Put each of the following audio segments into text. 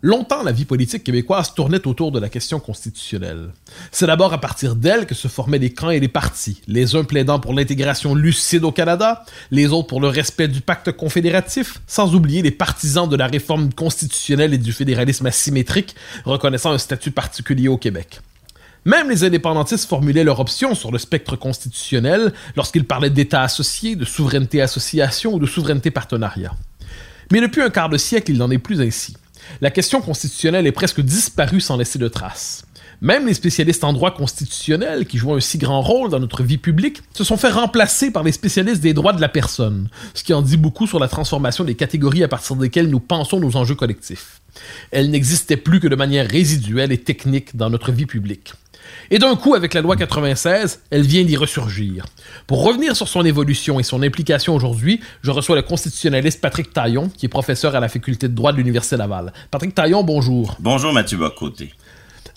Longtemps, la vie politique québécoise tournait autour de la question constitutionnelle. C'est d'abord à partir d'elle que se formaient les camps et les partis, les uns plaidant pour l'intégration lucide au Canada, les autres pour le respect du pacte confédératif, sans oublier les partisans de la réforme constitutionnelle et du fédéralisme asymétrique, reconnaissant un statut particulier au Québec. Même les indépendantistes formulaient leur option sur le spectre constitutionnel lorsqu'ils parlaient d'État associé, de souveraineté association ou de souveraineté partenariat. Mais depuis un quart de siècle, il n'en est plus ainsi la question constitutionnelle est presque disparue sans laisser de traces. Même les spécialistes en droit constitutionnel, qui jouent un si grand rôle dans notre vie publique, se sont fait remplacer par les spécialistes des droits de la personne, ce qui en dit beaucoup sur la transformation des catégories à partir desquelles nous pensons nos enjeux collectifs. Elles n'existaient plus que de manière résiduelle et technique dans notre vie publique. Et d'un coup, avec la loi 96, elle vient d'y ressurgir. Pour revenir sur son évolution et son implication aujourd'hui, je reçois le constitutionnaliste Patrick Taillon, qui est professeur à la faculté de droit de l'Université Laval. Patrick Taillon, bonjour. Bonjour Mathieu Bocoté.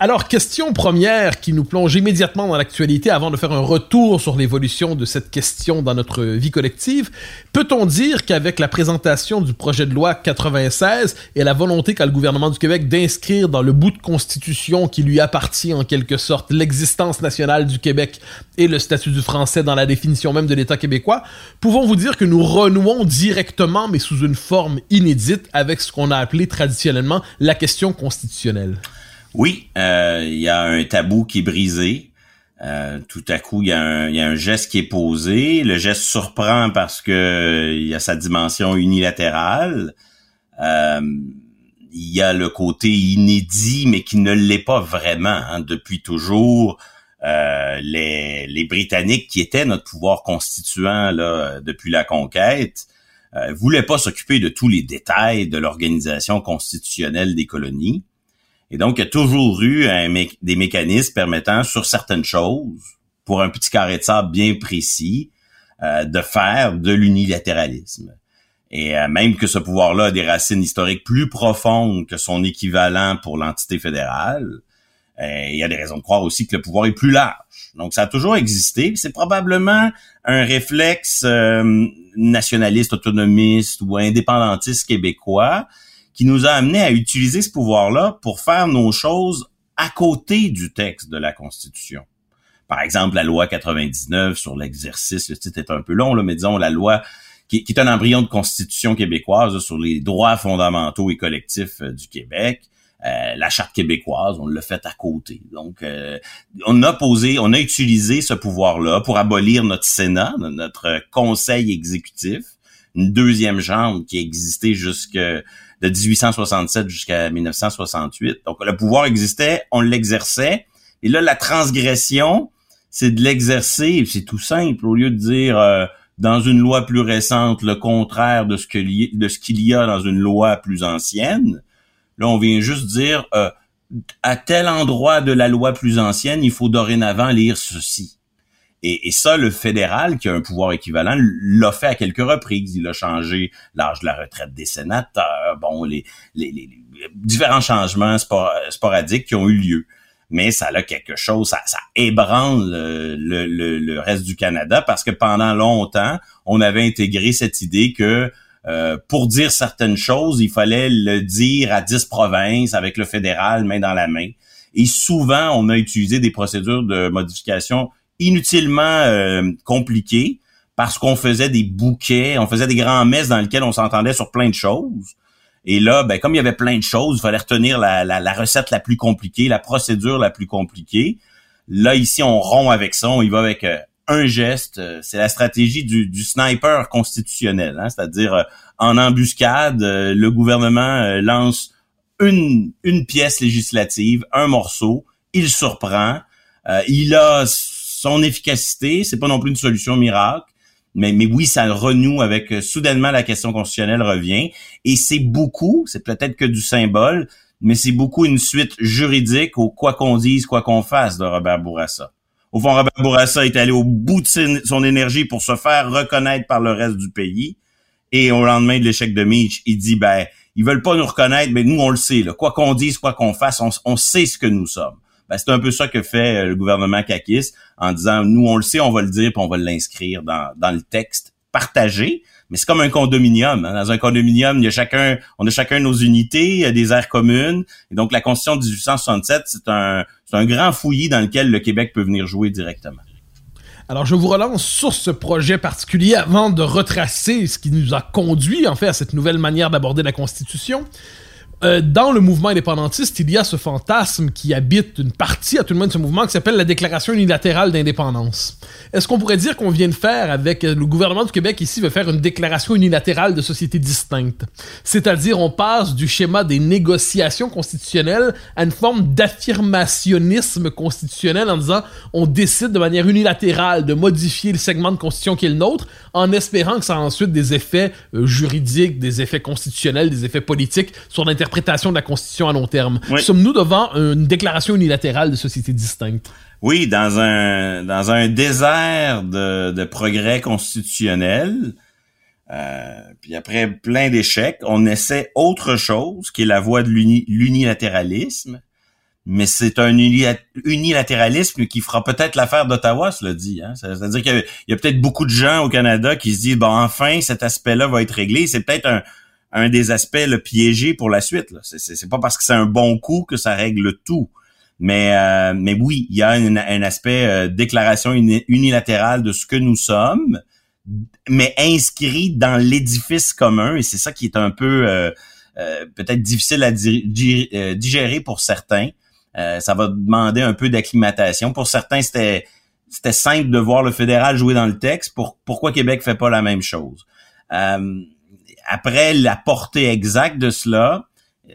Alors, question première qui nous plonge immédiatement dans l'actualité avant de faire un retour sur l'évolution de cette question dans notre vie collective. Peut-on dire qu'avec la présentation du projet de loi 96 et la volonté qu'a le gouvernement du Québec d'inscrire dans le bout de constitution qui lui appartient en quelque sorte l'existence nationale du Québec et le statut du français dans la définition même de l'État québécois, pouvons-vous dire que nous renouons directement mais sous une forme inédite avec ce qu'on a appelé traditionnellement la question constitutionnelle? Oui, euh, il y a un tabou qui est brisé. Euh, tout à coup, il y, a un, geste qui est posé. Le geste surprend parce que il y a sa dimension unilatérale. Euh, il y a le côté inédit, mais qui ne l'est pas vraiment. Hein. Depuis toujours, les, les, Britanniques, qui étaient notre pouvoir constituant là, depuis la conquête, euh, voulaient pas s'occuper de tous les détails de l'organisation constitutionnelle des colonies. Et donc, il y a toujours eu des mécanismes permettant, sur certaines choses, pour un petit carré de sable bien précis, euh, de faire de l'unilatéralisme. Et euh, même que ce pouvoir-là a des racines historiques plus profondes que son équivalent pour l'entité fédérale, euh, il y a des raisons de croire aussi que le pouvoir est plus large. Donc, ça a toujours existé. C'est probablement un réflexe nationaliste, autonomiste ou indépendantiste québécois qui nous a amené à utiliser ce pouvoir-là pour faire nos choses à côté du texte de la Constitution. Par exemple, la loi 99 sur l'exercice, le titre est un peu long, là, mais disons la loi qui, est un embryon de constitution québécoise sur les droits fondamentaux et collectifs euh, du Québec. Euh, la charte québécoise, on l'a fait à côté. Donc, euh, on a posé, on a utilisé ce pouvoir-là pour abolir notre Sénat, notre Conseil exécutif, une deuxième chambre qui existait jusque de 1867 jusqu'à 1968. Donc le pouvoir existait, on l'exerçait. Et là, la transgression, c'est de l'exercer. C'est tout simple. Au lieu de dire euh, dans une loi plus récente le contraire de ce qu'il y a dans une loi plus ancienne, là on vient juste dire euh, à tel endroit de la loi plus ancienne, il faut dorénavant lire ceci. Et, ça, le fédéral, qui a un pouvoir équivalent, l'a fait à quelques reprises. Il a changé l'âge de la retraite des sénateurs, bon, les, les, différents changements sporadiques qui ont eu lieu. Mais ça a quelque chose, ça, ça ébranle le, le, le, reste du Canada parce que pendant longtemps, on avait intégré cette idée que euh, pour dire certaines choses, il fallait le dire à dix provinces avec le fédéral main dans la main. Et souvent, on a utilisé des procédures de modification inutilement euh, compliqué parce qu'on faisait des bouquets, on faisait des grands messes dans lesquels on s'entendait sur plein de choses. Et là, ben, comme il y avait plein de choses, il fallait retenir la, la, recette la plus compliquée, la procédure la plus compliquée. Là, ici, on rompt avec ça, on y va avec euh, un geste. Euh, c'est la stratégie du, du sniper constitutionnel, hein, c'est-à-dire euh, en embuscade, le gouvernement lance une, une pièce législative, un morceau, il surprend, il a son efficacité, c'est pas non plus une solution miracle, mais, mais oui, ça renoue avec euh, soudainement la question constitutionnelle revient. Et c'est beaucoup, c'est peut-être que du symbole, mais c'est beaucoup une suite juridique au quoi qu'on dise, quoi qu'on fasse de Robert Bourassa. Au fond, Robert Bourassa est allé au bout de son énergie pour se faire reconnaître par le reste du pays. Et au lendemain de l'échec de Mitch, il dit, ben, ils veulent pas nous reconnaître, mais nous, on le sait. Là. Quoi qu'on dise, quoi qu'on fasse, on, on sait ce que nous sommes. Ben, c'est un peu ça que fait euh, le gouvernement Kakis en disant nous on le sait, on va le dire, puis on va l'inscrire dans, dans le texte partagé. Mais c'est comme un condominium. Hein. Dans un condominium, il y a chacun, on a chacun nos unités, des aires communes. Et donc la Constitution de 1867, c'est un, c'est un grand fouillis dans lequel le Québec peut venir jouer directement. Alors, je vous relance sur ce projet particulier avant de retracer ce qui nous a conduit, en fait, à cette nouvelle manière d'aborder la Constitution. Euh, dans le mouvement indépendantiste, il y a ce fantasme qui habite une partie, à tout le monde, de ce mouvement qui s'appelle la Déclaration unilatérale d'indépendance. Est-ce qu'on pourrait dire qu'on vient de faire avec euh, le gouvernement du Québec ici veut faire une déclaration unilatérale de société distincte? C'est-à-dire, on passe du schéma des négociations constitutionnelles à une forme d'affirmationnisme constitutionnel en disant on décide de manière unilatérale de modifier le segment de constitution qui est le nôtre en espérant que ça a ensuite des effets euh, juridiques, des effets constitutionnels, des effets politiques sur l'interprétation de la Constitution à long terme. Sommes-nous devant une déclaration unilatérale de société distincte? Oui, dans un dans un désert de, de progrès constitutionnel, euh, puis après plein d'échecs, on essaie autre chose, qui est la voie de l'unilatéralisme. Mais c'est un unilatéralisme qui fera peut-être l'affaire d'Ottawa, cela dit. Hein? C'est-à-dire qu'il y a, a peut-être beaucoup de gens au Canada qui se disent, bon, enfin, cet aspect-là va être réglé. C'est peut-être un, un des aspects le piégé pour la suite. C'est pas parce que c'est un bon coup que ça règle tout. Mais, euh, mais oui, il y a un, aspect euh, déclaration unilatérale de ce que nous sommes, mais inscrit dans l'édifice commun. Et c'est ça qui est un peu euh, peut-être difficile à digérer pour certains. ça va demander un peu d'acclimatation. Pour certains, c'était c'était simple de voir le fédéral jouer dans le texte. Pour, pourquoi Québec fait pas la même chose? Après la portée exacte de cela, euh,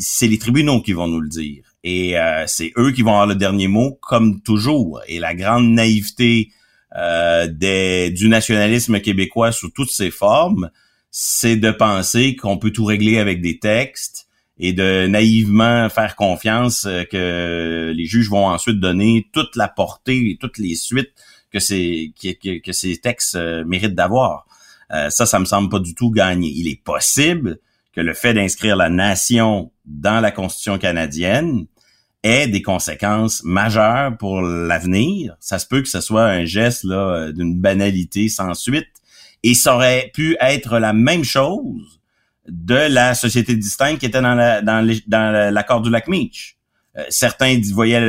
c'est les tribunaux qui vont nous le dire. Et euh, c'est eux qui vont avoir le dernier mot, comme toujours. Et la grande naïveté euh, des, du nationalisme québécois sous toutes ses formes, c'est de penser qu'on peut tout régler avec des textes et de naïvement faire confiance que les juges vont ensuite donner toute la portée et toutes les suites que ces, que, que ces textes méritent d'avoir. Euh, ça, ça me semble pas du tout gagné. Il est possible que le fait d'inscrire la nation dans la Constitution canadienne ait des conséquences majeures pour l'avenir. Ça se peut que ce soit un geste d'une banalité sans suite. Et ça aurait pu être la même chose de la société distincte qui était dans la, dans l'accord du lac Meach. Euh, certains voyaient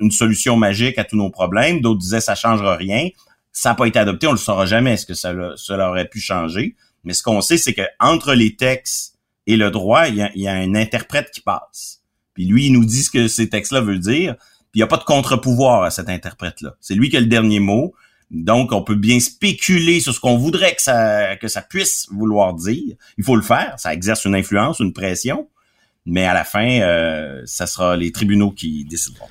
une solution magique à tous nos problèmes, d'autres disaient ça changera rien ça n'a pas été adopté, on le saura jamais est-ce que ça, cela aurait pu changer. Mais ce qu'on sait, c'est que entre les textes et le droit, il y a, un interprète qui passe. Puis lui, il nous dit ce que ces textes-là veulent dire. Puis il n'y a pas de contre-pouvoir à cet interprète-là. C'est lui qui a le dernier mot. Donc, on peut bien spéculer sur ce qu'on voudrait que ça, que ça puisse vouloir dire. Il faut le faire. Ça exerce une influence, une pression. Mais à la fin, euh, ça sera les tribunaux qui décideront.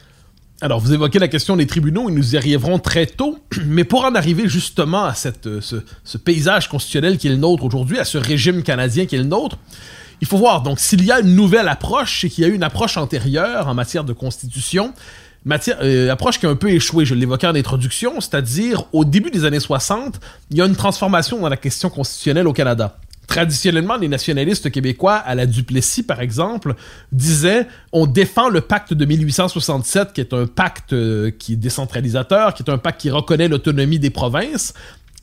Alors, vous évoquez la question des tribunaux, et nous y arriverons très tôt, mais pour en arriver justement à cette, euh, ce, paysage constitutionnel qui est le nôtre aujourd'hui, à ce régime canadien qui est le nôtre, il faut voir, donc, s'il y a une nouvelle approche, c'est qu'il y a eu une approche antérieure en matière de constitution, euh, approche qui a un peu échoué, je l'évoquais en introduction, c'est-à-dire, au début des années 60, il y a une transformation dans la question constitutionnelle au Canada traditionnellement, les nationalistes québécois, à la Duplessis par exemple, disaient on défend le pacte de 1867, qui est un pacte euh, qui est décentralisateur, qui est un pacte qui reconnaît l'autonomie des provinces.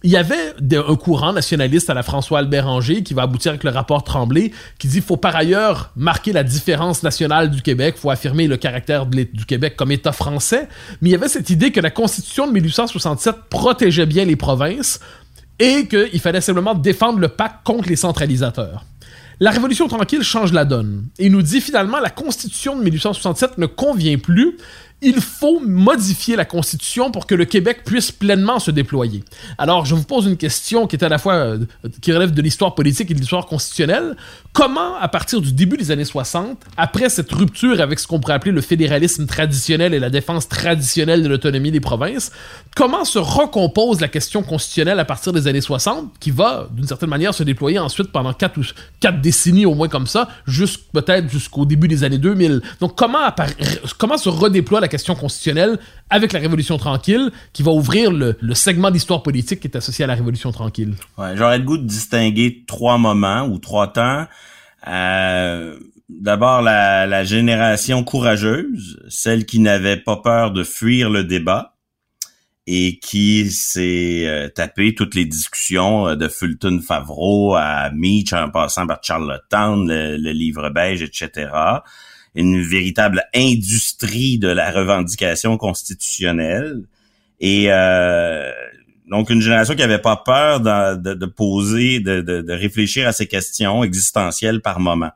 Il y avait un courant nationaliste à la François-Albert Anger qui va aboutir avec le rapport Tremblay, qui dit qu'il faut par ailleurs marquer la différence nationale du Québec, faut affirmer le caractère du Québec comme État français. Mais il y avait cette idée que la Constitution de 1867 protégeait bien les provinces, et qu'il fallait simplement défendre le pacte contre les centralisateurs. La Révolution tranquille change la donne et nous dit finalement la Constitution de 1867 ne convient plus il faut modifier la Constitution pour que le Québec puisse pleinement se déployer. Alors, je vous pose une question qui est à la fois euh, qui relève de l'histoire politique et de l'histoire constitutionnelle. Comment, à partir du début des années 60, après cette rupture avec ce qu'on pourrait appeler le fédéralisme traditionnel et la défense traditionnelle de l'autonomie des provinces, comment se recompose la question constitutionnelle à partir des années 60, qui va, d'une certaine manière, se déployer ensuite pendant quatre, ou, quatre décennies au moins comme ça, peut-être jusqu'au début des années 2000. Donc, comment, comment se redéploie la question constitutionnelle avec la Révolution tranquille, qui va ouvrir le, segment d'histoire politique qui est associé à la Révolution tranquille. J'aurais le goût de distinguer trois moments ou trois temps. Euh, D'abord, la, la génération courageuse, celle qui n'avait pas peur de fuir le débat et qui s'est euh, tapé toutes les discussions euh, de Fulton Favreau à Meach en passant par Charlottetown, le, le livre beige, etc une véritable industrie de la revendication constitutionnelle. Et euh, donc une génération qui avait pas peur de, de, poser, de, de, réfléchir à ces questions existentielles par moment,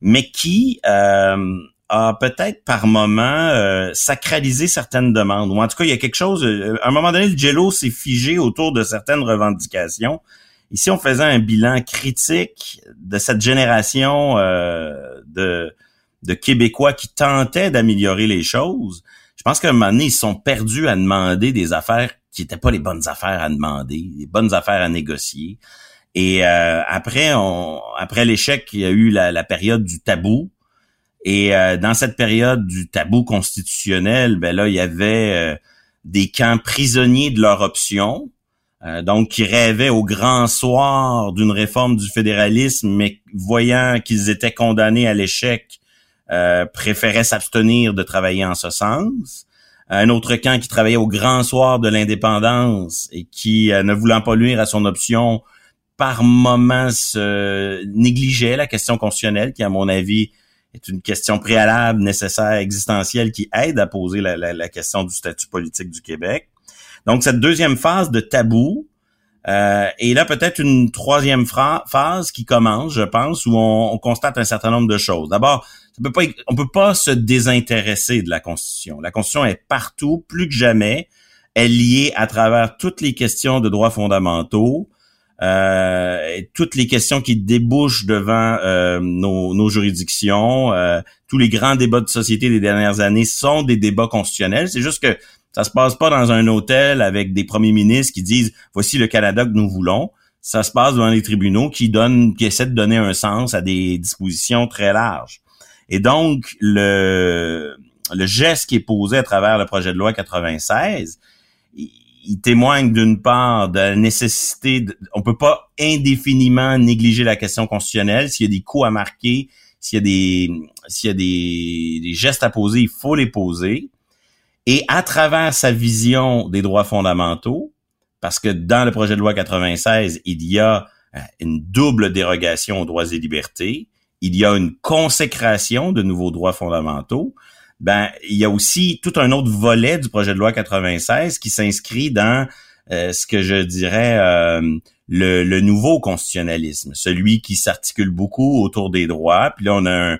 mais qui euh, a peut-être par moment euh, sacralisé certaines demandes. Ou en tout cas, il y a quelque chose. À un moment donné, le jello s'est figé autour de certaines revendications. Ici, on faisait un bilan critique de cette génération de de Québécois qui tentaient d'améliorer les choses, je pense qu'à un moment donné, ils sont perdus à demander des affaires qui n'étaient pas les bonnes affaires à demander, les bonnes affaires à négocier. Et euh, après, après l'échec, il y a eu la, période du tabou. Et euh, dans cette période du tabou constitutionnel, ben là, il y avait euh, des camps prisonniers de leur option, donc qui rêvaient au grand soir d'une réforme du fédéralisme, mais voyant qu'ils étaient condamnés à l'échec, euh, préférait s'abstenir de travailler en ce sens. Un autre camp qui travaillait au grand soir de l'indépendance et qui, euh, ne voulant pas nuire à son option, par moments se négligeait la question constitutionnelle, qui, à mon avis, est une question préalable, nécessaire, existentielle, qui aide à poser la, la question du statut politique du Québec. Donc, cette deuxième phase de tabou, euh, et là, peut-être une troisième phase qui commence, je pense, où on, on constate un certain nombre de choses. D'abord, peut pas, on peut pas se désintéresser de la Constitution. La Constitution est partout, plus que jamais. Elle est liée à travers toutes les questions de droits fondamentaux, euh, toutes les questions qui débouchent devant euh, nos, nos, juridictions. Euh, tous les grands débats de société des dernières années sont des débats constitutionnels. C'est juste que ça se passe pas dans un hôtel avec des premiers ministres qui disent voici le Canada que nous voulons. Ça se passe devant les tribunaux qui donnent, qui essaient de donner un sens à des dispositions très larges. Et donc, le, le geste qui est posé à travers le projet de loi 96, il, témoigne d'une part de la nécessité, de, on peut pas indéfiniment négliger la question constitutionnelle. S'il y a des coups à marquer, s'il y a des, s'il y a des, gestes à poser, il faut les poser. Et à travers sa vision des droits fondamentaux, parce que dans le projet de loi 96, il y a euh, une double dérogation aux droits et libertés, il y a une consécration de nouveaux droits fondamentaux, ben il y a aussi tout un autre volet du projet de loi 96 qui s'inscrit dans euh, ce que je dirais euh, le, nouveau constitutionnalisme, celui qui s'articule beaucoup autour des droits. Puis là, on a un,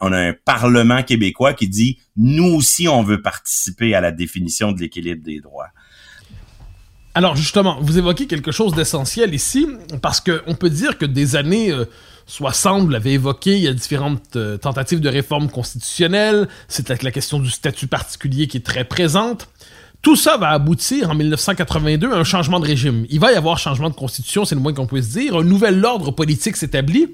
on a un Parlement québécois qui dit nous aussi on veut participer à la définition de l'équilibre des droits. Alors justement, vous évoquez quelque chose d'essentiel ici, parce qu'on peut dire que des années euh, 60, vous l'avez évoqué, il y a différentes euh, tentatives de réforme constitutionnelle, c'est la question du statut particulier qui est très présente. Tout ça va aboutir en 1982 à un changement de régime. Il va y avoir changement de constitution, c'est le moins qu'on puisse dire. Un nouvel ordre politique s'établit.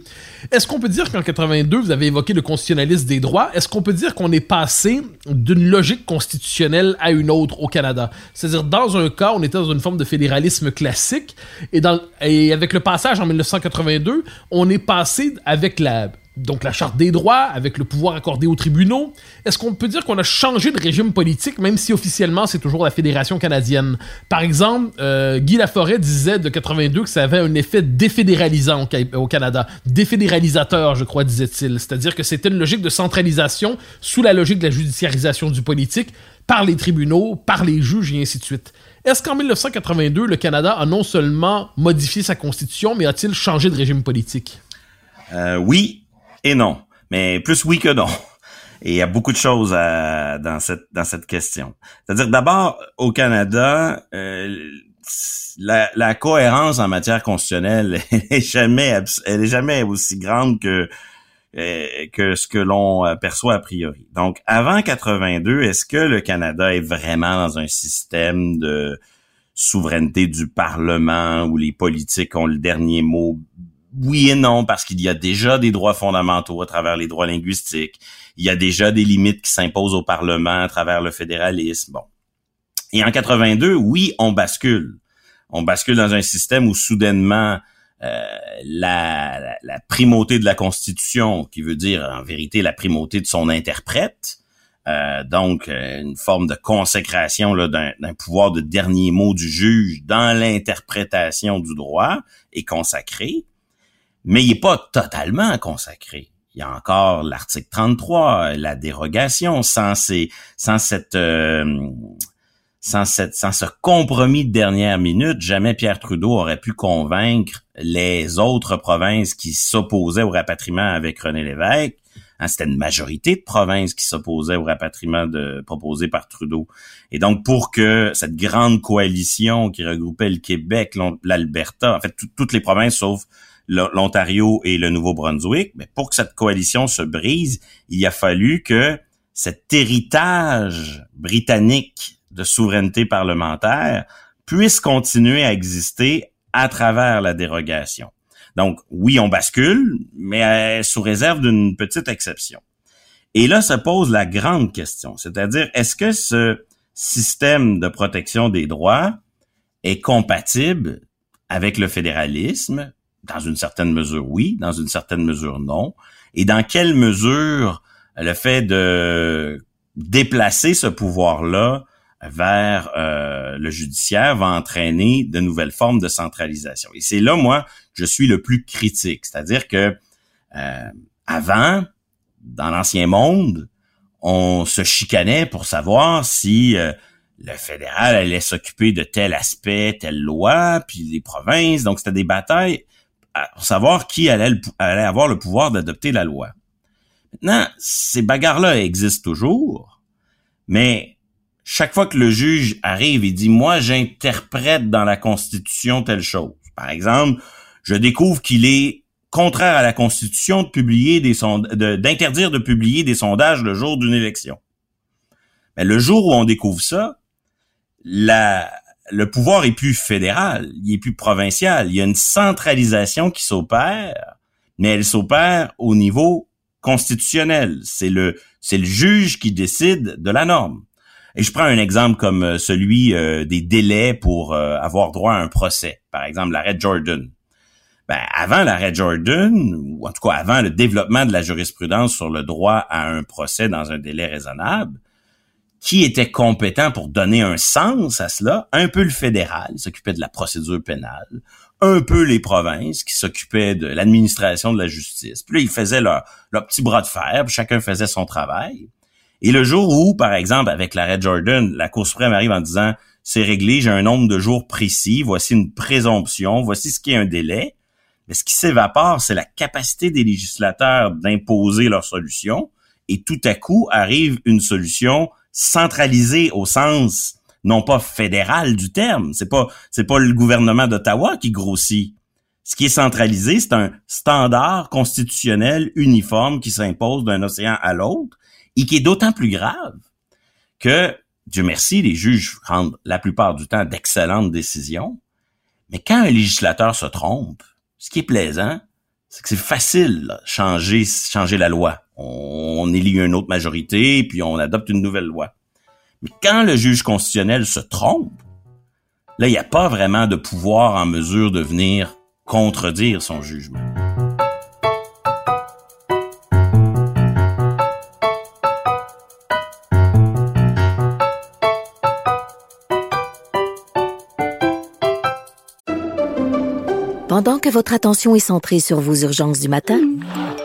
Est-ce qu'on peut dire qu'en 82, vous avez évoqué le constitutionnalisme des droits, est-ce qu'on peut dire qu'on est passé d'une logique constitutionnelle à une autre au Canada? C'est-à-dire, dans un cas, on était dans une forme de fédéralisme classique, et, dans, et avec le passage en 1982, on est passé avec la donc la charte des droits, avec le pouvoir accordé aux tribunaux. Est-ce qu'on peut dire qu'on a changé de régime politique, même si officiellement c'est toujours la Fédération canadienne? Par exemple, euh, Guy Laforêt disait de 82 que ça avait un effet défédéralisant au, Canada. Défédéralisateur, je crois, disait-il. C'est-à-dire que c'était une logique de centralisation sous la logique de la judiciarisation du politique par les tribunaux, par les juges et ainsi de suite. Est-ce qu'en 1982, le Canada a non seulement modifié sa constitution, mais a-t-il changé de régime politique? Euh, oui et non, mais plus oui que non. Et il y a beaucoup de choses dans cette dans cette question. C'est-à-dire d'abord au Canada, euh, la, la, cohérence en matière constitutionnelle elle est jamais elle est jamais aussi grande que euh, que ce que l'on euh, perçoit a priori. Donc avant 82, est-ce que le Canada est vraiment dans un système de souveraineté du Parlement où les politiques ont le dernier mot oui et non, parce qu'il y a déjà des droits fondamentaux à travers les droits linguistiques. Il y a déjà des limites qui s'imposent au Parlement à travers le fédéralisme. Bon. Et en 82, oui, on bascule. On bascule dans un système où soudainement euh, la, primauté de la Constitution, qui veut dire en vérité la primauté de son interprète, euh, donc euh, une forme de consécration d'un pouvoir de dernier mot du juge dans l'interprétation du droit, est consacré mais il n'est pas totalement consacré. Il y a encore l'article 33, la dérogation, sans, ces, sans cette... Euh, sans, cette, sans ce compromis de dernière minute, jamais Pierre Trudeau aurait pu convaincre les autres provinces qui s'opposaient au rapatriement avec René Lévesque. Hein, C'était une majorité de provinces qui s'opposaient au rapatriement proposé par Trudeau. Et donc, pour que cette grande coalition qui regroupait le Québec, l'Alberta, en fait, toutes les provinces sauf l'Ontario et le Nouveau-Brunswick, mais pour que cette coalition se brise, il a fallu que cet héritage britannique de souveraineté parlementaire puisse continuer à exister à travers la dérogation. Donc, oui, on bascule, mais sous réserve d'une petite exception. Et là se pose la grande question, c'est-à-dire, est-ce que ce système de protection des droits est compatible avec le fédéralisme dans une certaine mesure, oui. Dans une certaine mesure, non. Et dans quelle mesure le fait de déplacer ce pouvoir-là vers euh, le judiciaire va entraîner de nouvelles formes de centralisation? Et c'est là, moi, je suis le plus critique. C'est-à-dire que euh, avant, dans l'ancien monde, on se chicanait pour savoir si euh, le fédéral allait s'occuper de tel aspect, telle loi, puis les provinces. Donc, c'était des batailles pour savoir qui allait, avoir le pouvoir d'adopter la loi. Maintenant, ces bagarres-là existent toujours, mais chaque fois que le juge arrive et dit moi j'interprète dans la Constitution telle chose. Par exemple, je découvre qu'il est contraire à la Constitution de publier des d'interdire de publier des sondages le jour d'une élection. Mais le jour où on découvre ça, la, le pouvoir est plus fédéral, il est plus provincial. Il y a une centralisation qui s'opère, mais elle s'opère au niveau constitutionnel. C'est le, juge qui décide de la norme. Et je prends un exemple comme euh, celui euh, des délais pour euh, avoir droit à un procès. Par exemple, l'arrêt Jordan. Ben, avant l'arrêt Jordan, ou en tout cas avant le développement de la jurisprudence sur le droit à un procès dans un délai raisonnable, qui était compétent pour donner un sens à cela, un peu le fédéral, s'occupait de la procédure pénale, un peu les provinces qui s'occupaient de l'administration de la justice. Puis là, ils faisaient leur, petit bras de fer, puis chacun faisait son travail. Et le jour où, par exemple, avec l'arrêt Jordan, la Cour suprême arrive en disant c'est réglé, j'ai un nombre de jours précis, voici une présomption, voici ce qui est un délai. Mais ce qui s'évapore, c'est la capacité des législateurs d'imposer leur solution. Et tout à coup arrive une solution centralisé au sens non pas fédéral du terme. C'est pas c'est pas le gouvernement d'Ottawa qui grossit. Ce qui est centralisé, c'est un standard constitutionnel uniforme qui s'impose d'un océan à l'autre et qui est d'autant plus grave que Dieu merci, les juges rendent la plupart du temps d'excellentes décisions. Mais quand un législateur se trompe, ce qui est plaisant, c'est que c'est facile changer changer la loi on élit une autre majorité, puis on adopte une nouvelle loi. Mais quand le juge constitutionnel se trompe, là, il n'y a pas vraiment de pouvoir en mesure de venir contredire son jugement. Pendant que votre attention est centrée sur vos urgences du matin,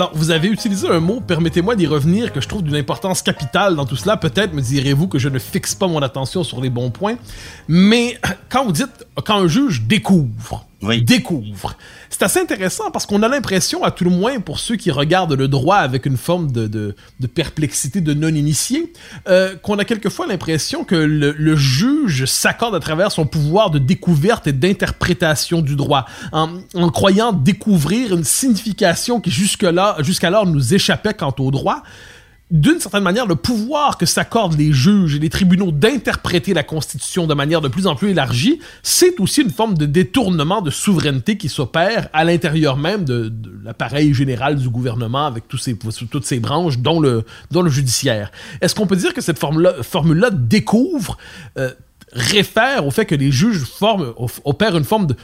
Alors, vous avez utilisé un mot, permettez-moi d'y revenir, que je trouve d'une importance capitale dans tout cela. Peut-être me direz-vous que je ne fixe pas mon attention sur les bons points, mais quand vous dites, quand un juge découvre, Oui. découvre. C'est assez intéressant parce qu'on a l'impression, à tout le moins pour ceux qui regardent le droit avec une forme de, perplexité de non-initié, euh, qu'on a quelquefois l'impression que le, le juge s'accorde à travers son pouvoir de découverte et d'interprétation du droit, en, en croyant découvrir une signification qui jusque-là, jusqu'alors nous échappait quant au droit d'une certaine manière, le pouvoir que s'accordent les juges et les tribunaux d'interpréter la Constitution de manière de plus en plus élargie, c'est aussi une forme de détournement de souveraineté qui s'opère à l'intérieur même de, l'appareil général du gouvernement avec toutes ces branches, dont le, judiciaire. Est-ce qu'on peut dire que cette formule-là formule découvre, euh, réfère au fait que les juges opèrent une forme de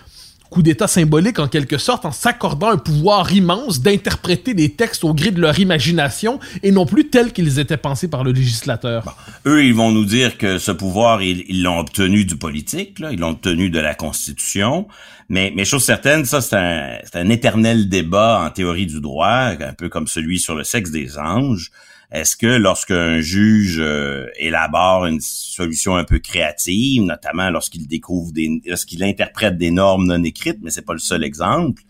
coup d'État symbolique en quelque sorte en s'accordant un pouvoir immense d'interpréter des textes au gré de leur imagination et non plus tels qu'ils étaient pensés par le législateur. Eux, ils vont nous dire que ce pouvoir, ils l'ont obtenu du politique, là, ils l'ont obtenu de la Constitution. Mais, mais chose certaine, ça, c'est un, c'est un éternel débat en théorie du droit, un peu comme celui sur le sexe des anges. Est-ce que lorsqu'un juge euh, élabore une solution un peu créative, notamment lorsqu'il découvre des, lorsqu'il interprète des normes non écrites, mais c'est pas le seul exemple,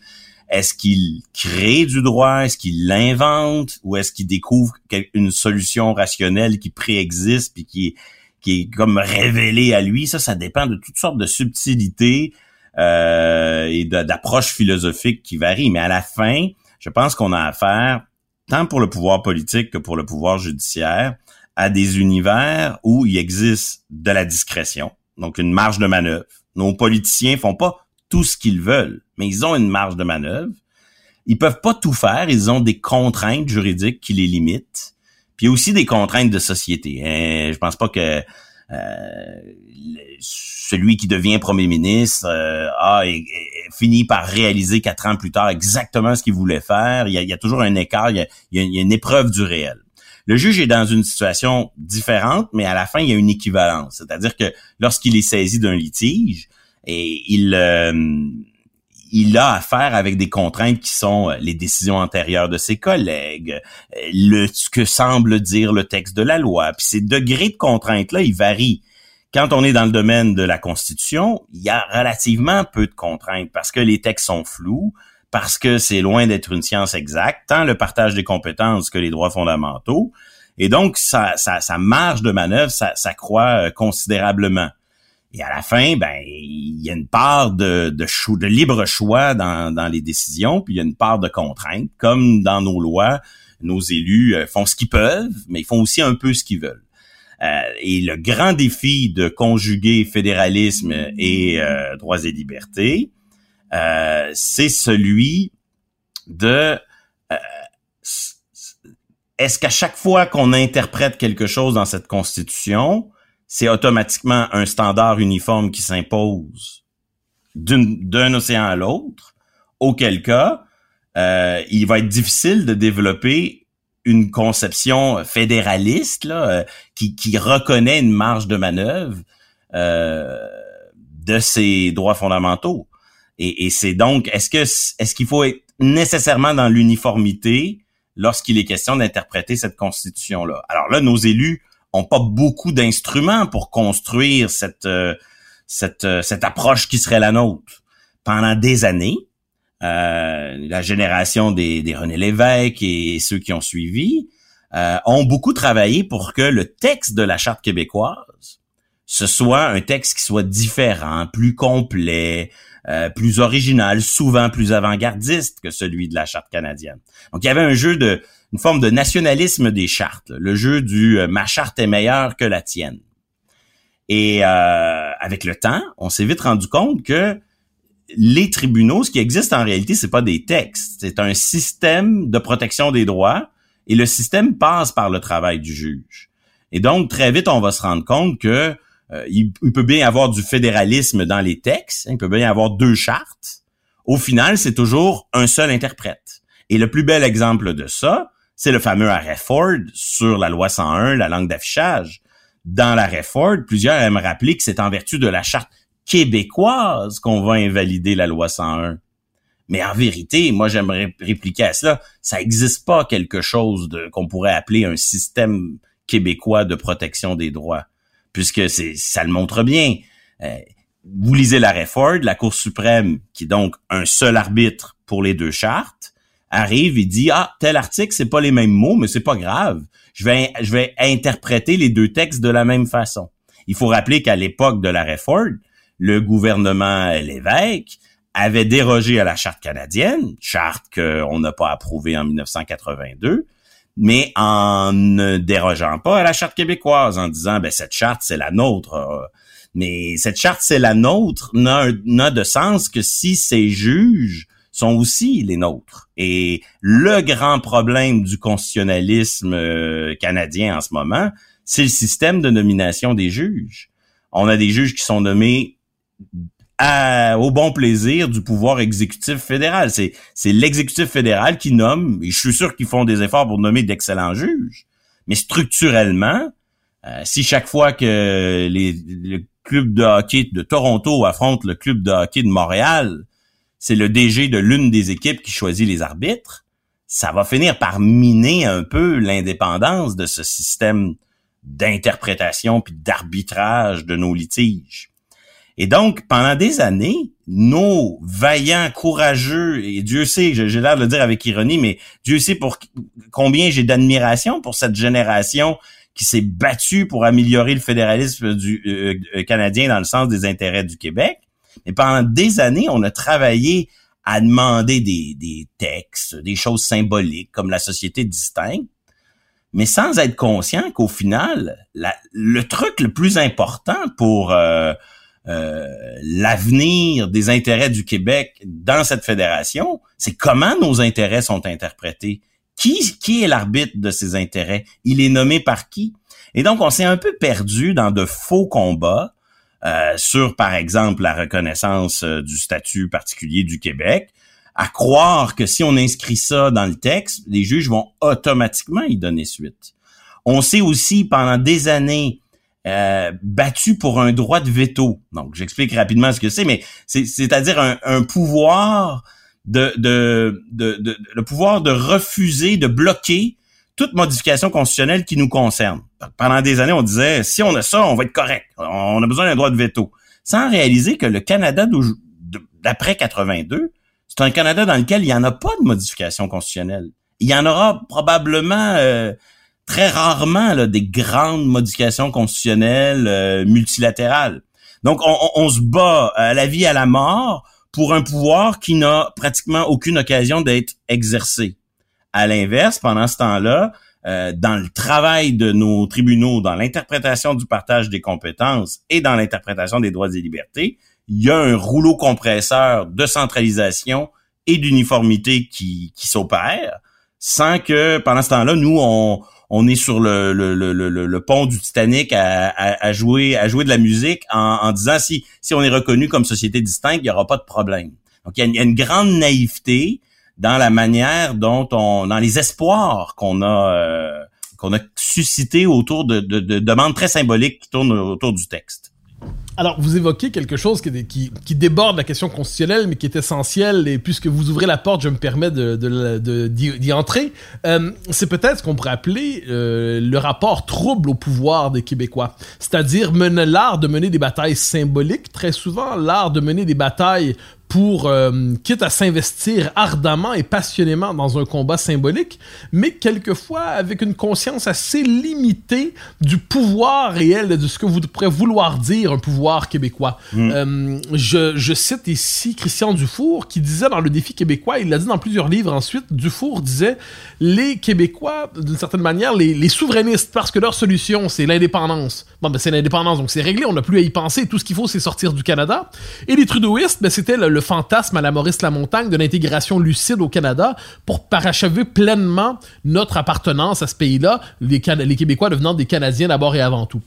est-ce qu'il crée du droit, est-ce qu'il l'invente, ou est-ce qu'il découvre une solution rationnelle qui préexiste puis qui est, qui est comme révélée à lui? Ça, ça dépend de toutes sortes de subtilités euh, et d'approches philosophiques qui varient. Mais à la fin, je pense qu'on a affaire tant pour le pouvoir politique que pour le pouvoir judiciaire, à des univers où il existe de la discrétion, donc une marge de manœuvre. Nos politiciens font pas tout ce qu'ils veulent, mais ils ont une marge de manœuvre. Ils peuvent pas tout faire, ils ont des contraintes juridiques qui les limitent. Puis aussi des contraintes de société. Hein. Je pense pas que euh, celui qui devient premier ministre euh, a et- finit par réaliser quatre ans plus tard exactement ce qu'il voulait faire. Il y, a, toujours un écart, il y a, il y a- il y a une épreuve du réel. Le juge est dans une situation différente, mais à la fin, il y a une équivalence. C'est-à-dire que lorsqu'il est saisi d'un litige, et il, euh, il a affaire avec des contraintes qui sont euh, les décisions antérieures de ses collègues, euh, ce que semble dire le texte de la loi. Puis ces degrés de contraintes-là, ils varient. Quand on est dans le domaine de la Constitution, il y a relativement peu de contraintes parce que les textes sont flous, parce que c'est loin d'être une science exacte, tant le partage des compétences que les droits fondamentaux. Et donc, sa, sa, sa marge de manœuvre, ça, ça croît euh, considérablement. Et à la fin, ben, il y a une part de, de, de libre choix dans, dans les décisions, puis il y a une part de contrainte. Comme dans nos lois, nos élus euh, font ce qu'ils peuvent, mais ils font aussi un peu ce qu'ils veulent. Euh, et le grand défi de conjuguer fédéralisme et euh, droits et libertés, euh, c'est celui de euh, est-ce qu'à chaque fois qu'on interprète quelque chose dans cette constitution, c'est automatiquement un standard uniforme qui s'impose d'un océan à l'autre, auquel cas, euh, il va être difficile de développer une conception fédéraliste là, euh, qui, qui reconnaît une marge de manœuvre euh, de ses droits fondamentaux. Et, et c'est donc, est-ce que est-ce qu'il faut être nécessairement dans l'uniformité lorsqu'il est question d'interpréter cette constitution-là? Alors là, nos élus ont pas beaucoup d'instruments pour construire cette euh, cette euh, cette approche qui serait la nôtre. Pendant des années, euh, la génération des, des René Lévesque et ceux qui ont suivi ont beaucoup travaillé pour que le texte de la charte québécoise ce soit un texte qui soit différent, plus complet, plus original, souvent plus avant-gardiste que celui de la charte canadienne. Donc il y avait un jeu de une forme de nationalisme des chartes, le jeu du euh, ma charte est meilleure que la tienne. Et euh, avec le temps, on s'est vite rendu compte que les tribunaux, ce qui existe en réalité, c'est pas des textes, c'est un système de protection des droits et le système passe par le travail du juge. Et donc, très vite, on va se rendre compte que euh, il, peut bien y avoir du fédéralisme dans les textes, hein, il peut bien y avoir deux chartes. Au final, c'est toujours un seul interprète. Et le plus bel exemple de ça, c'est le fameux arrêt Ford sur la loi 101, la langue d'affichage. Dans l'arrêt Ford, plusieurs aiment rappeler que c'est en vertu de la charte québécoise qu'on va invalider la loi 101. Mais en vérité, moi j'aimerais répliquer à cela, ça n'existe pas quelque chose de qu'on pourrait appeler un système québécois de protection des droits, puisque c'est ça le montre bien. Euh, vous lisez l'arrêt Ford, la Cour suprême, qui est donc un seul arbitre pour les deux chartes, arrive et dit ah tel article c'est pas les mêmes mots mais c'est pas grave je vais je vais interpréter les deux textes de la même façon il faut rappeler qu'à l'époque de l'arrêt Ford le gouvernement l'évêque avait dérogé à la charte canadienne, charte qu'on n'a pas approuvée en 1982, mais en ne dérogeant pas à la charte québécoise, en disant ben cette charte c'est la nôtre. Mais cette charte c'est la nôtre n'a de sens que si ces juges sont aussi les nôtres. Et le grand problème du constitutionnalisme euh, canadien en ce moment, c'est le système de nomination des juges. On a des juges qui sont nommés au bon plaisir du pouvoir exécutif fédéral. C'est, c'est l'exécutif fédéral qui nomme, et je suis sûr qu'ils font des efforts pour nommer d'excellents juges. Mais structurellement, euh, si chaque fois que les, le club de hockey de Toronto affronte le club de hockey de Montréal, c'est le DG de l'une des équipes qui choisit les arbitres, ça va finir par miner un peu l'indépendance de ce système d'interprétation puis d'arbitrage de nos litiges. Et donc, pendant des années, nos vaillants, courageux, et Dieu sait, j'ai l'air de le dire avec ironie, mais Dieu sait pour combien j'ai d'admiration pour cette génération qui s'est battue pour améliorer le fédéralisme euh, euh, canadien dans le sens des intérêts du Québec. Mais pendant des années, on a travaillé à demander des, des textes, des choses symboliques comme la société distincte, mais sans être conscient qu'au final, le truc le plus important pour euh, euh, l'avenir des intérêts du Québec dans cette fédération, c'est comment nos intérêts sont interprétés. Qui, qui est l'arbitre de ces intérêts? Il est nommé par qui? Et donc, on s'est un peu perdu dans de faux combats euh, sur, par exemple, la reconnaissance euh, du statut particulier du Québec, à croire que si on inscrit ça dans le texte, les juges vont automatiquement y donner suite. On s'est aussi pendant des années euh, battu pour un droit de veto. Donc, j'explique rapidement ce que c'est, mais c'est-à-dire un, pouvoir de, le pouvoir de refuser, de bloquer toute modification constitutionnelle qui nous concerne. pendant des années, on disait si on a ça, on va être correct. On a besoin d'un droit de veto, sans réaliser que le Canada d'après 82, c'est un Canada dans lequel il n'y en a pas de modification constitutionnelle. Il y en aura probablement euh, très rarement là, des grandes modifications constitutionnelles euh, multilatérales. Donc, on, on, se bat à la vie à la mort pour un pouvoir qui n'a pratiquement aucune occasion d'être exercé. À l'inverse, pendant ce temps-là, euh, dans le travail de nos tribunaux, dans l'interprétation du partage des compétences et dans l'interprétation des droits et libertés, il y a un rouleau compresseur de centralisation et d'uniformité qui, qui s'opère, sans que pendant ce temps-là, nous, on, on est sur le, le, le, le, pont du Titanic à, à, jouer à jouer de la musique en, en, disant si si on est reconnu comme société distincte, il n'y aura pas de problème. Donc il y, a une, grande naïveté dans la manière dont on dans les espoirs qu'on a euh, qu'on a suscité autour de, de, de demandes très symboliques qui tournent autour du texte. Alors, vous évoquez quelque chose qui, qui, qui, déborde la question constitutionnelle, mais qui est essentiel, et puisque vous ouvrez la porte, je me permets de, de, d'y, entrer. Euh, c'est peut-être ce qu'on pourrait appeler euh, le rapport trouble au pouvoir des Québécois. C'est-à-dire l'art de mener des batailles symboliques, très souvent, l'art de mener des batailles pour, euh, quitte à s'investir ardemment et passionnément dans un combat symbolique, mais quelquefois avec une conscience assez limitée du pouvoir réel, de ce que vous pourrez vouloir dire un pouvoir québécois. Mm. Euh, je, je, cite ici Christian Dufour qui disait dans le défi québécois, il l'a dit dans plusieurs livres ensuite, Dufour disait les Québécois, d'une certaine manière, les, les, souverainistes, parce que leur solution c'est l'indépendance. Bon, ben c'est l'indépendance, donc c'est réglé, on n'a plus à y penser, tout ce qu'il faut c'est sortir du Canada. Et les trudeauistes, ben c'était le le fantasme à la Maurice Lamontagne de l'intégration lucide au Canada pour parachever pleinement notre appartenance à ce pays-là, les, les Québécois devenant des Canadiens d'abord et avant tout.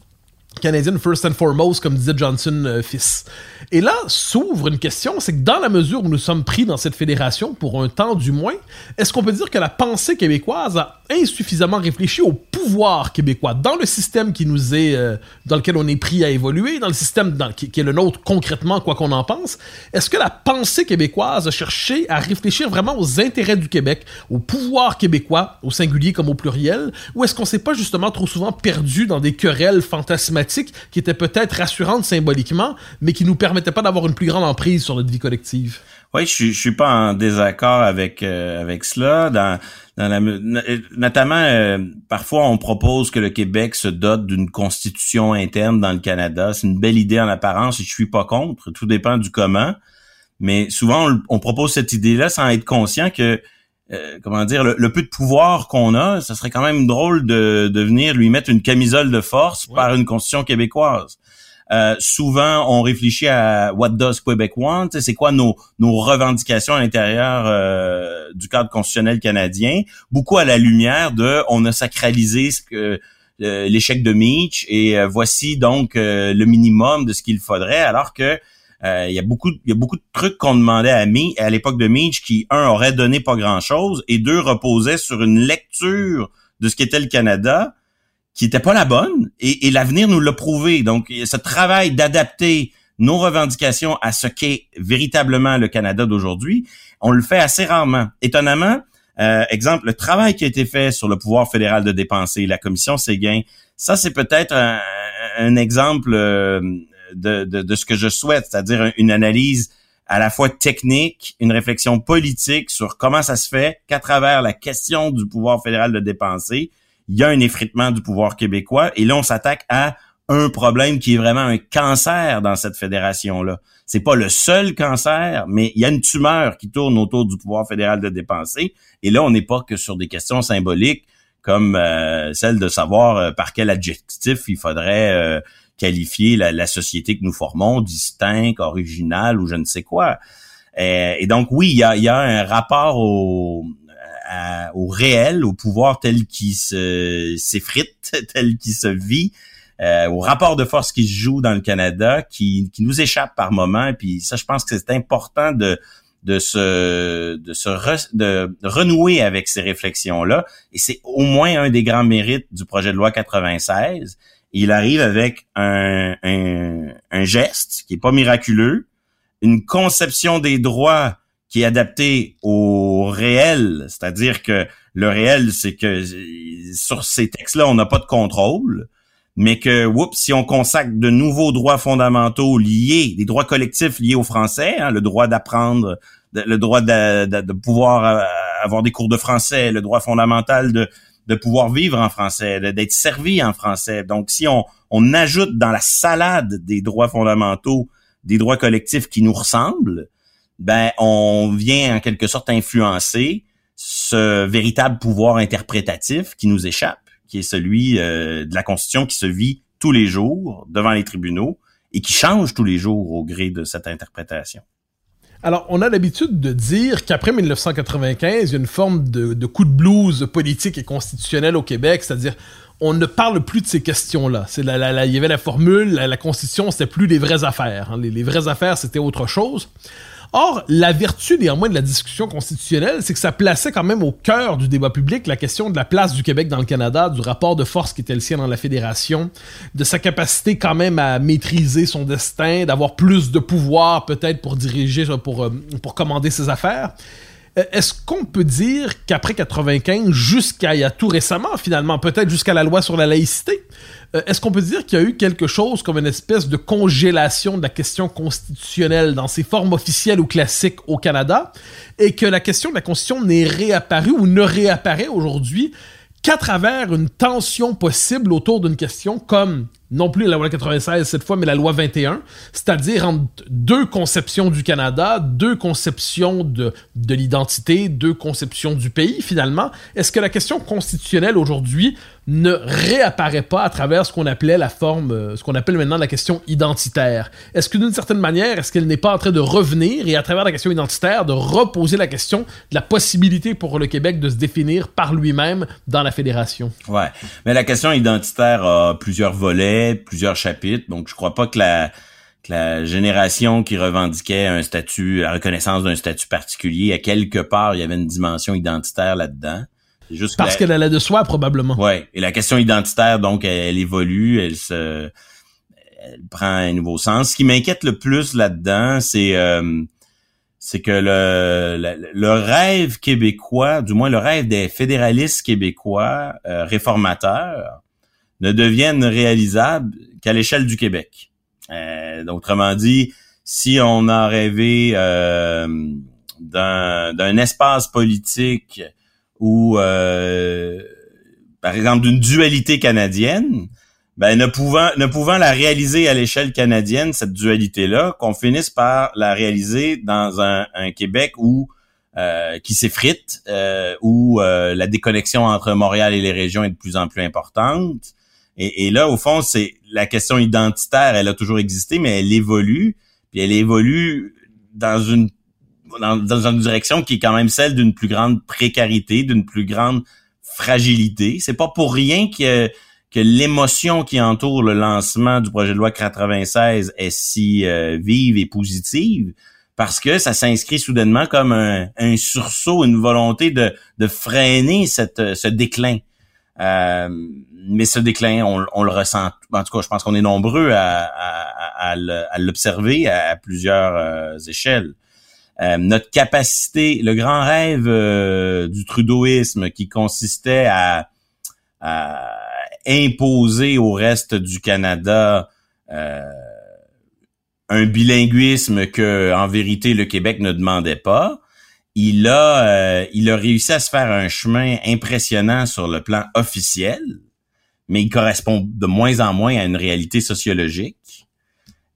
Canadian first and foremost, comme disait Johnson euh, fils. Et là s'ouvre une question, c'est que dans la mesure où nous sommes pris dans cette fédération, pour un temps du moins, est-ce qu'on peut dire que la pensée québécoise a insuffisamment réfléchi au pouvoir québécois? Dans le système qui nous est, euh, dans lequel on est pris à évoluer, dans le système qui, qui, est le nôtre concrètement, quoi qu'on en pense Est-ce que la pensée québécoise a cherché à réfléchir vraiment aux intérêts du Québec, au pouvoir québécois, au singulier comme au pluriel, ou est-ce qu'on s'est pas justement trop souvent perdu dans des querelles fantasmatiques? Qui était peut-être rassurante symboliquement, mais qui nous permettait pas d'avoir une plus grande emprise sur notre vie collective. Oui, je je suis pas en désaccord avec euh, avec cela. Dans, dans la, notamment, euh, parfois on propose que le Québec se dote d'une constitution interne dans le Canada. C'est une belle idée en apparence et je suis pas contre. Tout dépend du comment. Mais souvent on, on propose cette idée-là sans être conscient que euh, comment dire, le, peu de pouvoir qu'on a, ça serait quand même drôle de, de venir lui mettre une camisole de force par une constitution québécoise. Euh, souvent, on réfléchit à what does Quebec want, c'est quoi nos, nos revendications à l'intérieur euh, du cadre constitutionnel canadien, beaucoup à la lumière de on a sacralisé ce que l'échec de Meach et voici donc le minimum de ce qu'il faudrait, alors que euh, il y a beaucoup, il y a beaucoup de trucs qu'on demandait à Mi, à l'époque de Meach qui un aurait donné pas grand chose et deux reposaient sur une lecture de ce qu'était le Canada qui était pas la bonne et, et l'avenir nous l'a prouvé. Donc ce travail d'adapter nos revendications à ce qu'est véritablement le Canada d'aujourd'hui, on le fait assez rarement. Étonnamment, euh, exemple, le travail qui a été fait sur le pouvoir fédéral de dépenser, la commission Séguin, ça c'est peut-être un, un, exemple euh, de, ce que je souhaite, c'est-à-dire une analyse à la fois technique, une réflexion politique sur comment ça se fait qu'à travers la question du pouvoir fédéral de dépenser, il y a un effritement du pouvoir québécois et là on s'attaque à un problème qui est vraiment un cancer dans cette fédération-là. C'est pas le seul cancer, mais il y a une tumeur qui tourne autour du pouvoir fédéral de dépenser. Et là, on n'est pas que sur des questions symboliques comme euh, celle de savoir euh, par quel adjectif il faudrait euh, qualifier la, société que nous formons, distincte, originale ou je ne sais quoi. Euh, et, donc oui, il y a, un rapport au, réel, au pouvoir tel qu'il se s'effrite, tel qu'il se vit, euh, au rapport de force qui se joue dans le Canada, qui, nous échappe par moment. Et puis ça, je pense que c'est important de de se de se de renouer avec ces réflexions là et c'est au moins un des grands mérites du projet de loi 96 il arrive avec un, geste qui est pas miraculeux, une conception des droits qui est adaptée au réel, c'est-à-dire que le réel, c'est que sur ces textes-là, on n'a pas de contrôle, mais que, oups, si on consacre de nouveaux droits fondamentaux liés, des droits collectifs liés au français, hein, le droit d'apprendre, le droit de, de, pouvoir euh, avoir des cours de français, le droit fondamental de, de pouvoir vivre en français, d'être servi en français. Donc, si on, on ajoute dans la salade des droits fondamentaux des droits collectifs qui nous ressemblent, ben on vient en quelque sorte influencer ce véritable pouvoir interprétatif qui nous échappe, qui est celui euh, de la Constitution qui se vit tous les jours devant les tribunaux et qui change tous les jours au gré de cette interprétation. Alors, on a l'habitude de dire qu'après 1995, il y a une forme de, coup de blues politique et constitutionnel au Québec, c'est-à-dire on ne parle plus de ces questions-là. C'est il y avait la formule, la, Constitution, c'était plus les vraies affaires. Hein. les, vraies affaires, c'était autre chose. Or, la vertu néanmoins de la discussion constitutionnelle, c'est que ça plaçait quand même au cœur du débat public la question de la place du Québec dans le Canada, du rapport de force qui était le sien dans la fédération, de sa capacité quand même à maîtriser son destin, d'avoir plus de pouvoir peut-être pour diriger, pour, euh, pour commander ses affaires. Euh, est-ce qu'on peut dire qu'après 95, jusqu'à il y a tout récemment, finalement, peut-être jusqu'à la loi sur la laïcité, euh, est-ce qu'on peut dire qu'il y a eu quelque chose comme une espèce de congélation de la question constitutionnelle dans ses formes officielles ou classiques au Canada, et que la question de la Constitution n'est réapparue ou ne réapparaît aujourd'hui qu'à travers une tension possible autour d'une question comme non plus la loi 96 cette fois, mais la loi 21, c'est-à-dire entre deux conceptions du Canada, deux conceptions de, de l'identité, deux conceptions du pays finalement. Est-ce que la question constitutionnelle aujourd'hui ne réapparaît pas à travers ce qu'on appelait la forme, euh, ce qu'on appelle maintenant la question identitaire? Est-ce que d'une certaine manière, est-ce qu'elle n'est pas en train de revenir et à travers la question identitaire, de reposer la question de la possibilité pour le Québec de se définir par lui-même dans la fédération? Ouais, mais la question identitaire a plusieurs volets plusieurs chapitres. Donc, je crois pas que la, la génération qui revendiquait un statut, la reconnaissance d'un statut particulier, à quelque part, il y avait une dimension identitaire là-dedans. Juste Parce qu'elle allait de soi, probablement. Ouais. Et la question identitaire, donc, elle, évolue, elle se, elle prend un nouveau sens. Ce qui m'inquiète le plus là-dedans, c'est euh, c'est que le, le, rêve québécois, du moins le rêve des fédéralistes québécois euh, réformateurs, ne deviennent réalisables qu'à l'échelle du Québec. Euh, autrement dit, si on a rêvé euh, d'un espace politique ou, euh, par exemple, d'une dualité canadienne, ben, ne pouvant, ne pouvant la réaliser à l'échelle canadienne, cette dualité-là, qu'on finisse par la réaliser dans un, un Québec où euh, qui s'effrite, euh, où euh, la déconnexion entre Montréal et les régions est de plus en plus importante, et, là, au fond, c'est la question identitaire, elle a toujours existé, mais elle évolue, puis elle évolue dans une dans, une direction qui est quand même celle d'une plus grande précarité, d'une plus grande fragilité. C'est pas pour rien que que l'émotion qui entoure le lancement du projet de loi 96 est si euh, vive et positive parce que ça s'inscrit soudainement comme un, un, sursaut, une volonté de, de freiner cette, ce déclin. Euh, mais ce déclin, on, le ressent. En tout cas, je pense qu'on est nombreux à, à, à, l'observer à, plusieurs euh, échelles. Euh, notre capacité, le grand rêve du trudeauisme qui consistait à, imposer au reste du Canada un bilinguisme que, en vérité, le Québec ne demandait pas, il a, euh, il a réussi à se faire un chemin impressionnant sur le plan officiel, mais il correspond de moins en moins à une réalité sociologique.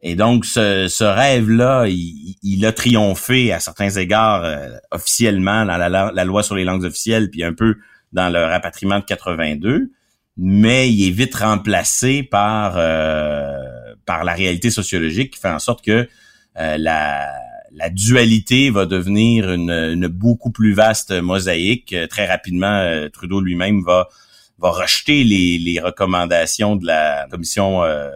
Et donc, ce, ce rêve-là, il, il, a triomphé à certains égards euh, officiellement dans la, la, loi sur les langues officielles, puis un peu dans le rapatriement de 82, mais il est vite remplacé par euh, par la réalité sociologique qui fait en sorte que la la dualité va devenir une, beaucoup plus vaste mosaïque. Euh, très rapidement, euh, Trudeau lui-même va va rejeter les, les recommandations de la commission euh,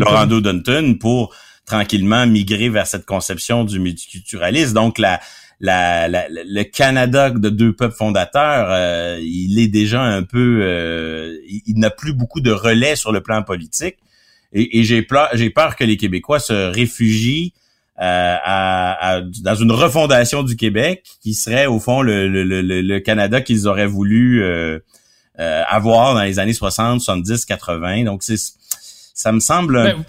Laurent Dunton. pour tranquillement migrer vers cette conception du multiculturalisme. Donc la, la, le Canada de deux peuples fondateurs, il est déjà un peu, il, n'a plus beaucoup de relais sur le plan politique. Et, et j'ai peur, j'ai peur que les Québécois se réfugient euh, à, dans une refondation du Québec qui serait au fond le, le, le, le Canada qu'ils auraient voulu euh, euh, avoir dans les années 60, 70, 80. Donc c'est ça me semble ben,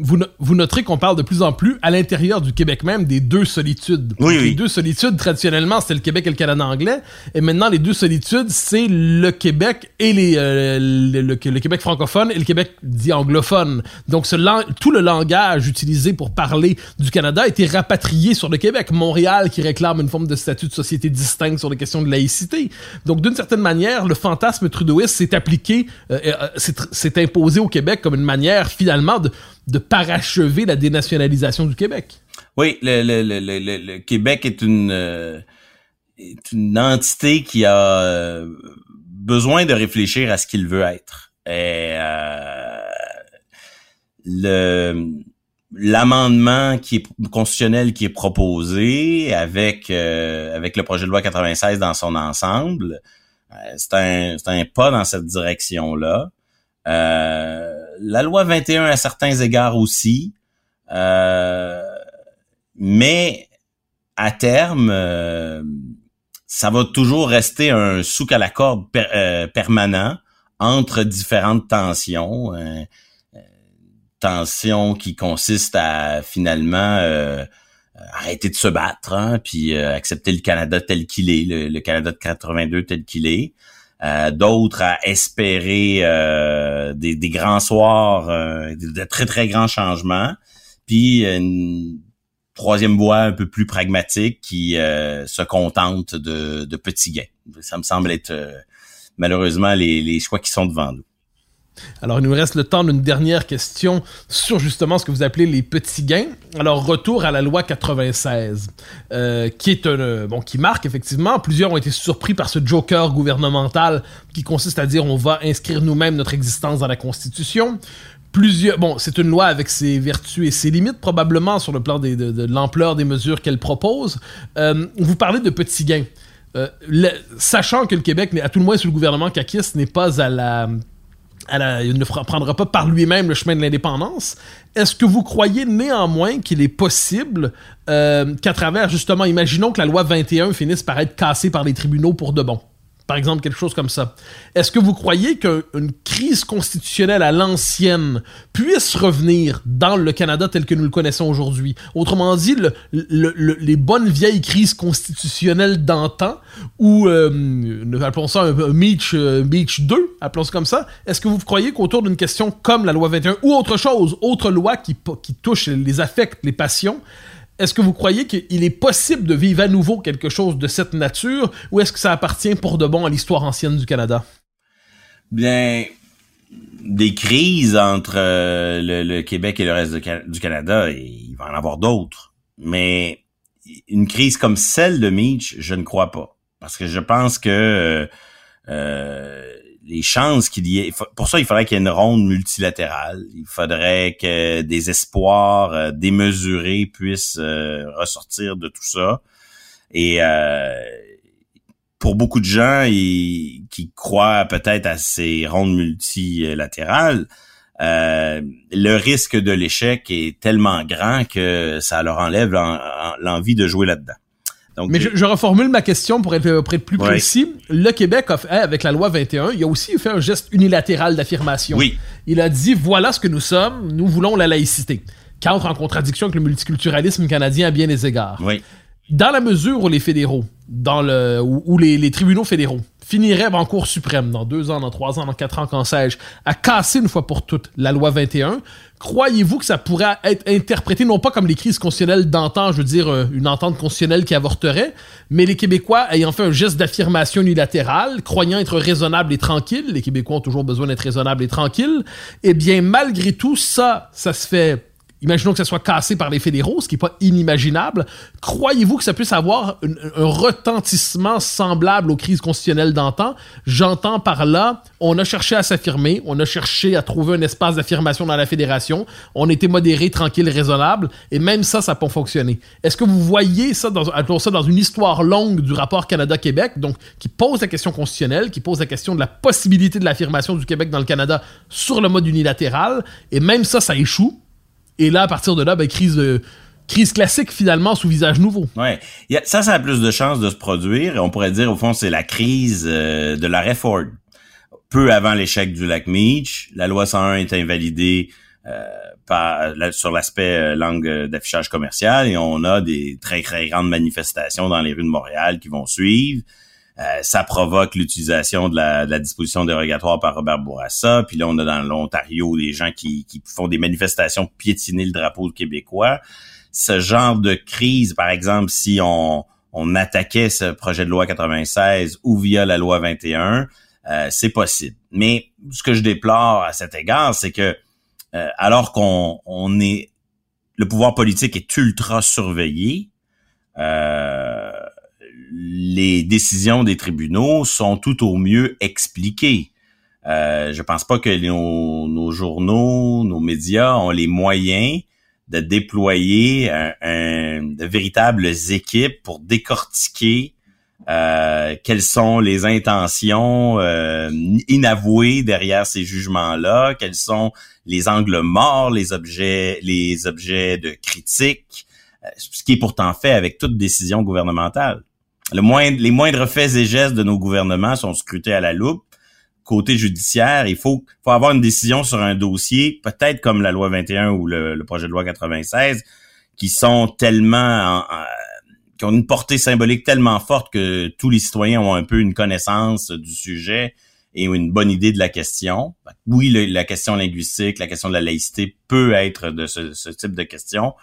vous, vous noterez qu'on parle de plus en plus à l'intérieur du Québec même des deux solitudes. Oui, les deux solitudes, traditionnellement, c'était le Québec et le Canada anglais. Et maintenant, les deux solitudes, c'est le Québec et les, euh, le, Québec francophone et le Québec dit anglophone. Donc, ce tout le langage utilisé pour parler du Canada a été rapatrié sur le Québec. Montréal qui réclame une forme de statut de société distincte sur les questions de laïcité. Donc, d'une certaine manière, le fantasme trudeauiste s'est appliqué, euh, euh s'est imposé au Québec comme une manière, finalement, de de parachever la dénationalisation du Québec. Oui, le, le, le, le Québec est une, euh, est une entité qui a euh, besoin de réfléchir à ce qu'il veut être. Et euh, le l'amendement qui est constitutionnel qui est proposé avec avec le projet de loi 96 dans son ensemble, c'est un c'est un pas dans cette direction là. Euh, la loi 21 à certains égards aussi, euh, mais à terme, euh, ça va toujours rester un souk à la corde permanent entre différentes tensions. tensions qui consistent à finalement arrêter de se battre, hein, puis accepter le Canada tel qu'il est, le, le, Canada de 82 tel qu'il est, euh, d'autres à espérer euh, des, grands soirs, euh, de très très grands changements, puis une troisième voie un peu plus pragmatique qui se contente de, de, petits gains. Ça me semble être malheureusement les, les choix qui sont devant nous. Alors, il nous reste le temps d'une dernière question sur justement ce que vous appelez les petits gains. Alors, retour à la loi 96, euh, qui est un, euh, bon, qui marque effectivement. Plusieurs ont été surpris par ce joker gouvernemental qui consiste à dire on va inscrire nous-mêmes notre existence dans la Constitution. Plusieurs, bon, c'est une loi avec ses vertus et ses limites probablement sur le plan de, l'ampleur des mesures qu'elle propose. Euh, vous parlez de petits gains. sachant que le Québec, à tout le moins sous le gouvernement caquiste, n'est pas à la il ne prendra pas par lui-même le chemin de l'indépendance. Est-ce que vous croyez néanmoins qu'il est possible euh, qu'à travers, justement, imaginons que la loi 21 finisse par être cassée par les tribunaux pour de bon? Par exemple, quelque chose comme ça. Est-ce que vous croyez qu'une crise constitutionnelle à l'ancienne puisse revenir dans le Canada tel que nous le connaissons aujourd'hui? Autrement dit, les bonnes vieilles crises constitutionnelles d'antan, ou euh, appelons ça un, Beach, euh, 2, appelons ça comme ça, est-ce que vous croyez qu'autour d'une question comme la loi 21 ou autre chose, autre loi qui, qui touche les affects, les passions, est-ce que vous croyez qu'il est possible de vivre à nouveau quelque chose de cette nature ou est-ce que ça appartient pour de bon à l'histoire ancienne du Canada? Bien, des crises entre euh, le, Québec et le reste du Canada, il va en avoir d'autres. Mais une crise comme celle de Meach, je ne crois pas. Parce que je pense que euh, les chances qu'il y ait. Pour ça, il faudrait qu'il y ait une ronde multilatérale. Il faudrait que des espoirs euh, démesurés puissent euh, ressortir de tout ça. Et euh, pour beaucoup de gens qui croient peut-être à ces rondes multilatérales, le risque de l'échec est tellement grand que ça leur enlève l'envie de jouer là-dedans. Mais je, reformule ma question pour être, plus précis. Le Québec, a fait, avec la loi 21, il a aussi fait un geste unilatéral d'affirmation. Oui. Il a dit voilà ce que nous sommes, nous voulons la laïcité. Qui entre en contradiction avec le multiculturalisme canadien à bien des égards. Oui. Dans la mesure où les fédéraux, dans le, où, les, tribunaux fédéraux finiraient en Cour suprême dans deux ans, dans trois ans, dans quatre ans, quand sais-je, à casser une fois pour toutes la loi 21, croyez-vous que ça pourrait être interprété non pas comme les crises constitutionnelles d'antan, je veux dire euh, une entente constitutionnelle qui avorterait, mais les Québécois ayant fait un geste d'affirmation unilatérale, croyant être raisonnables et tranquilles, les Québécois ont toujours besoin d'être raisonnables et tranquilles, eh bien malgré tout ça, ça se fait imaginons que ça soit cassé par les fédéraux, ce qui n'est pas inimaginable, croyez-vous que ça puisse avoir un, retentissement semblable aux crises constitutionnelles d'antan? J'entends par là, on a cherché à s'affirmer, on a cherché à trouver un espace d'affirmation dans la fédération, on était modéré, tranquille, raisonnable, et même ça, ça n'a pas fonctionné. Est-ce que vous voyez ça dans, ça dans une histoire longue du rapport Canada-Québec, donc qui pose la question constitutionnelle, qui pose la question de la possibilité de l'affirmation du Québec dans le Canada sur le mode unilatéral, et même ça, ça échoue, et là, à partir de là, ben, crise de crise classique finalement sous visage nouveau. Ouais, ça, ça a plus de chances de se produire. On pourrait dire au fond c'est la crise euh, de la réforme. Peu avant l'échec du lac Meach, la loi 101 est invalidée euh, par, sur l'aspect euh, langue d'affichage commercial et on a des très très grandes manifestations dans les rues de Montréal qui vont suivre. Euh, ça provoque l'utilisation de la, disposition dérogatoire par Robert Bourassa. Puis là, on a dans l'Ontario des gens qui, font des manifestations pour piétiner le drapeau québécois. Ce genre de crise, par exemple, si on, attaquait ce projet de loi 96 ou via la loi 21, euh, c'est possible. Mais ce que je déplore à cet égard, c'est que euh, alors qu'on on est le pouvoir politique est ultra surveillé, euh, les décisions des tribunaux sont tout au mieux expliquées. Euh, je pense pas que nos, journaux, nos médias ont les moyens de déployer de véritables équipes pour décortiquer euh, quelles sont les intentions euh, inavouées derrière ces jugements-là, quels sont les angles morts, les objets, les objets de critique, euh, ce qui est pourtant fait avec toute décision gouvernementale les moindres faits et gestes de nos gouvernements sont scrutés à la loupe. Côté judiciaire, il faut, avoir une décision sur un dossier, peut-être comme la loi 21 ou le, projet de loi 96, qui sont tellement, qui ont une portée symbolique tellement forte que tous les citoyens ont un peu une connaissance du sujet et une bonne idée de la question. Oui, la question linguistique, la question de la laïcité peut être de ce, type de question,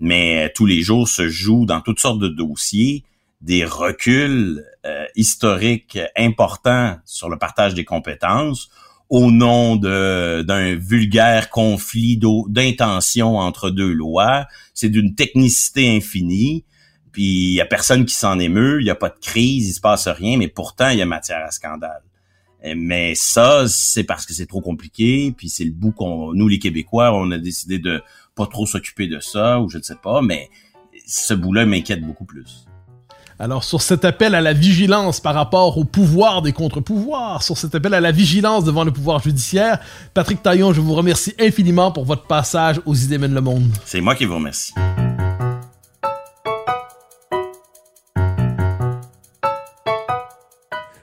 mais euh, tous les jours se jouent dans toutes sortes de dossiers des reculs euh, historiques importants sur le partage des compétences au nom d'un vulgaire conflit d'intention entre deux lois. C'est d'une technicité infinie. Puis il y a personne qui s'en émeut, il y a pas de crise, il se passe rien, mais pourtant il y a matière à scandale. Mais ça, c'est parce que c'est trop compliqué, puis c'est le bout qu'on, nous les Québécois, on a décidé de pas trop s'occuper de ça, ou je ne sais pas, mais ce bout-là m'inquiète beaucoup plus. Alors, sur cet appel à la vigilance par rapport au pouvoir des contre-pouvoirs, sur cet appel à la vigilance devant le pouvoir judiciaire, Patrick Taillon, je vous remercie infiniment pour votre passage aux Idées mènent le monde. C'est moi qui vous remercie.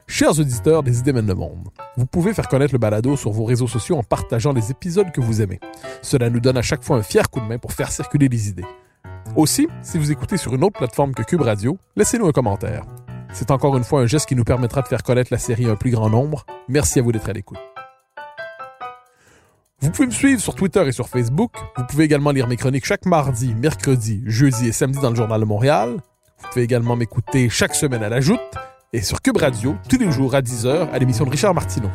Chers auditeurs des Idées mènent le monde, vous pouvez faire connaître le balado sur vos réseaux sociaux en partageant les épisodes que vous aimez. Cela nous donne à chaque fois un fier coup de main pour faire circuler les idées. Aussi, si vous écoutez sur une autre plateforme que Cube Radio, laissez-nous un commentaire. C'est encore une fois un geste qui nous permettra de faire connaître la série à un plus grand nombre. Merci à vous d'être à l'écoute. Vous pouvez me suivre sur Twitter et sur Facebook. Vous pouvez également lire mes chroniques chaque mardi, mercredi, jeudi et samedi dans le Journal de Montréal. Vous pouvez également m'écouter chaque semaine à la Joute et sur Cube Radio tous les jours à 10h à l'émission de Richard Martineau.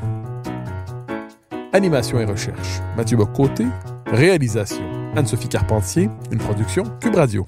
Animation et recherche, Mathieu Bocoté. Réalisation, Anne-Sophie Carpentier, une production Cube Radio.